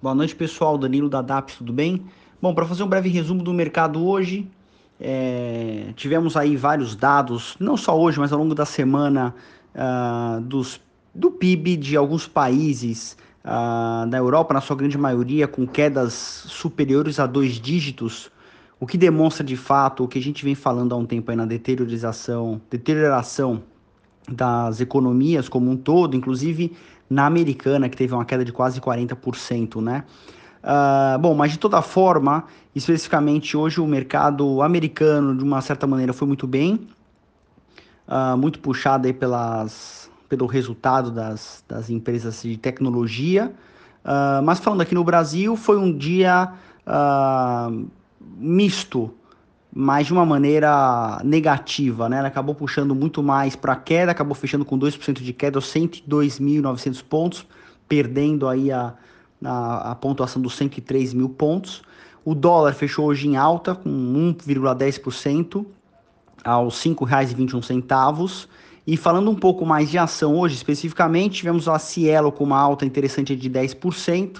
Boa noite, pessoal. Danilo da DAPS, tudo bem? Bom, para fazer um breve resumo do mercado hoje, é, tivemos aí vários dados, não só hoje, mas ao longo da semana, uh, dos, do PIB de alguns países uh, da Europa, na sua grande maioria, com quedas superiores a dois dígitos, o que demonstra de fato o que a gente vem falando há um tempo aí na deterioração, deterioração das economias como um todo, inclusive na americana, que teve uma queda de quase 40%, né? Uh, bom, mas de toda forma, especificamente hoje o mercado americano, de uma certa maneira, foi muito bem, uh, muito puxado aí pelas, pelo resultado das, das empresas de tecnologia. Uh, mas falando aqui no Brasil, foi um dia misto, mas de uma maneira negativa, né? Ela acabou puxando muito mais para a queda, acabou fechando com 2% de queda, aos 102.900 pontos, perdendo aí a, a, a pontuação dos 103 mil pontos. O dólar fechou hoje em alta, com 1,10% aos R$ 5,21. E falando um pouco mais de ação hoje, especificamente, tivemos a Cielo com uma alta interessante de 10%,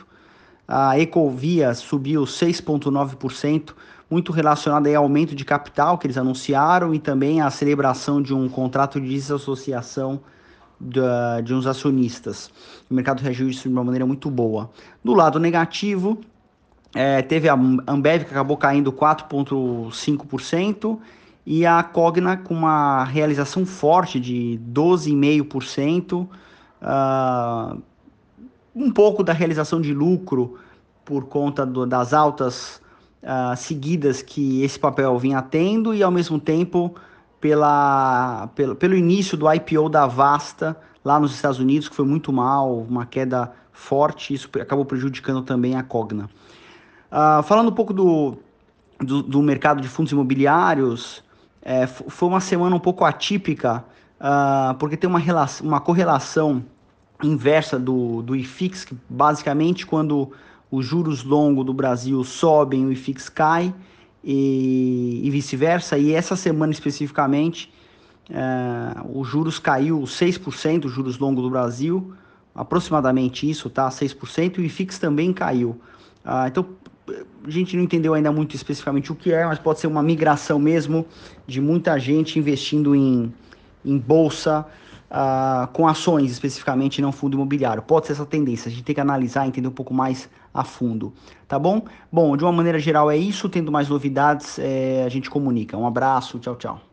a Ecovia subiu 6,9%, muito relacionado ao aumento de capital que eles anunciaram e também a celebração de um contrato de desassociação de, de uns acionistas. O mercado reagiu isso de uma maneira muito boa. Do lado negativo, é, teve a Ambev que acabou caindo 4,5% e a Cogna com uma realização forte de 12,5%. Uh, um pouco da realização de lucro por conta do, das altas uh, seguidas que esse papel vinha tendo e ao mesmo tempo pela, pelo, pelo início do IPO da Vasta lá nos Estados Unidos, que foi muito mal, uma queda forte, isso acabou prejudicando também a Cogna. Uh, falando um pouco do, do, do, mercado de fundos imobiliários, é, foi uma semana um pouco atípica, uh, porque tem uma, relação, uma correlação inversa do, do IFIX, que basicamente quando os juros longos do Brasil sobem, o IFIX cai e, e vice-versa. E essa semana especificamente, uh, os juros caiu 6%, os juros longos do Brasil, aproximadamente isso, tá? 6%, e o IFIX também caiu. Uh, então, a gente não entendeu ainda muito especificamente o que é, mas pode ser uma migração mesmo de muita gente investindo em, em bolsa, uh, com ações especificamente, não fundo imobiliário. Pode ser essa tendência, a gente tem que analisar, entender um pouco mais a fundo, tá bom? Bom, de uma maneira geral é isso, tendo mais novidades, é, a gente comunica. Um abraço, tchau, tchau.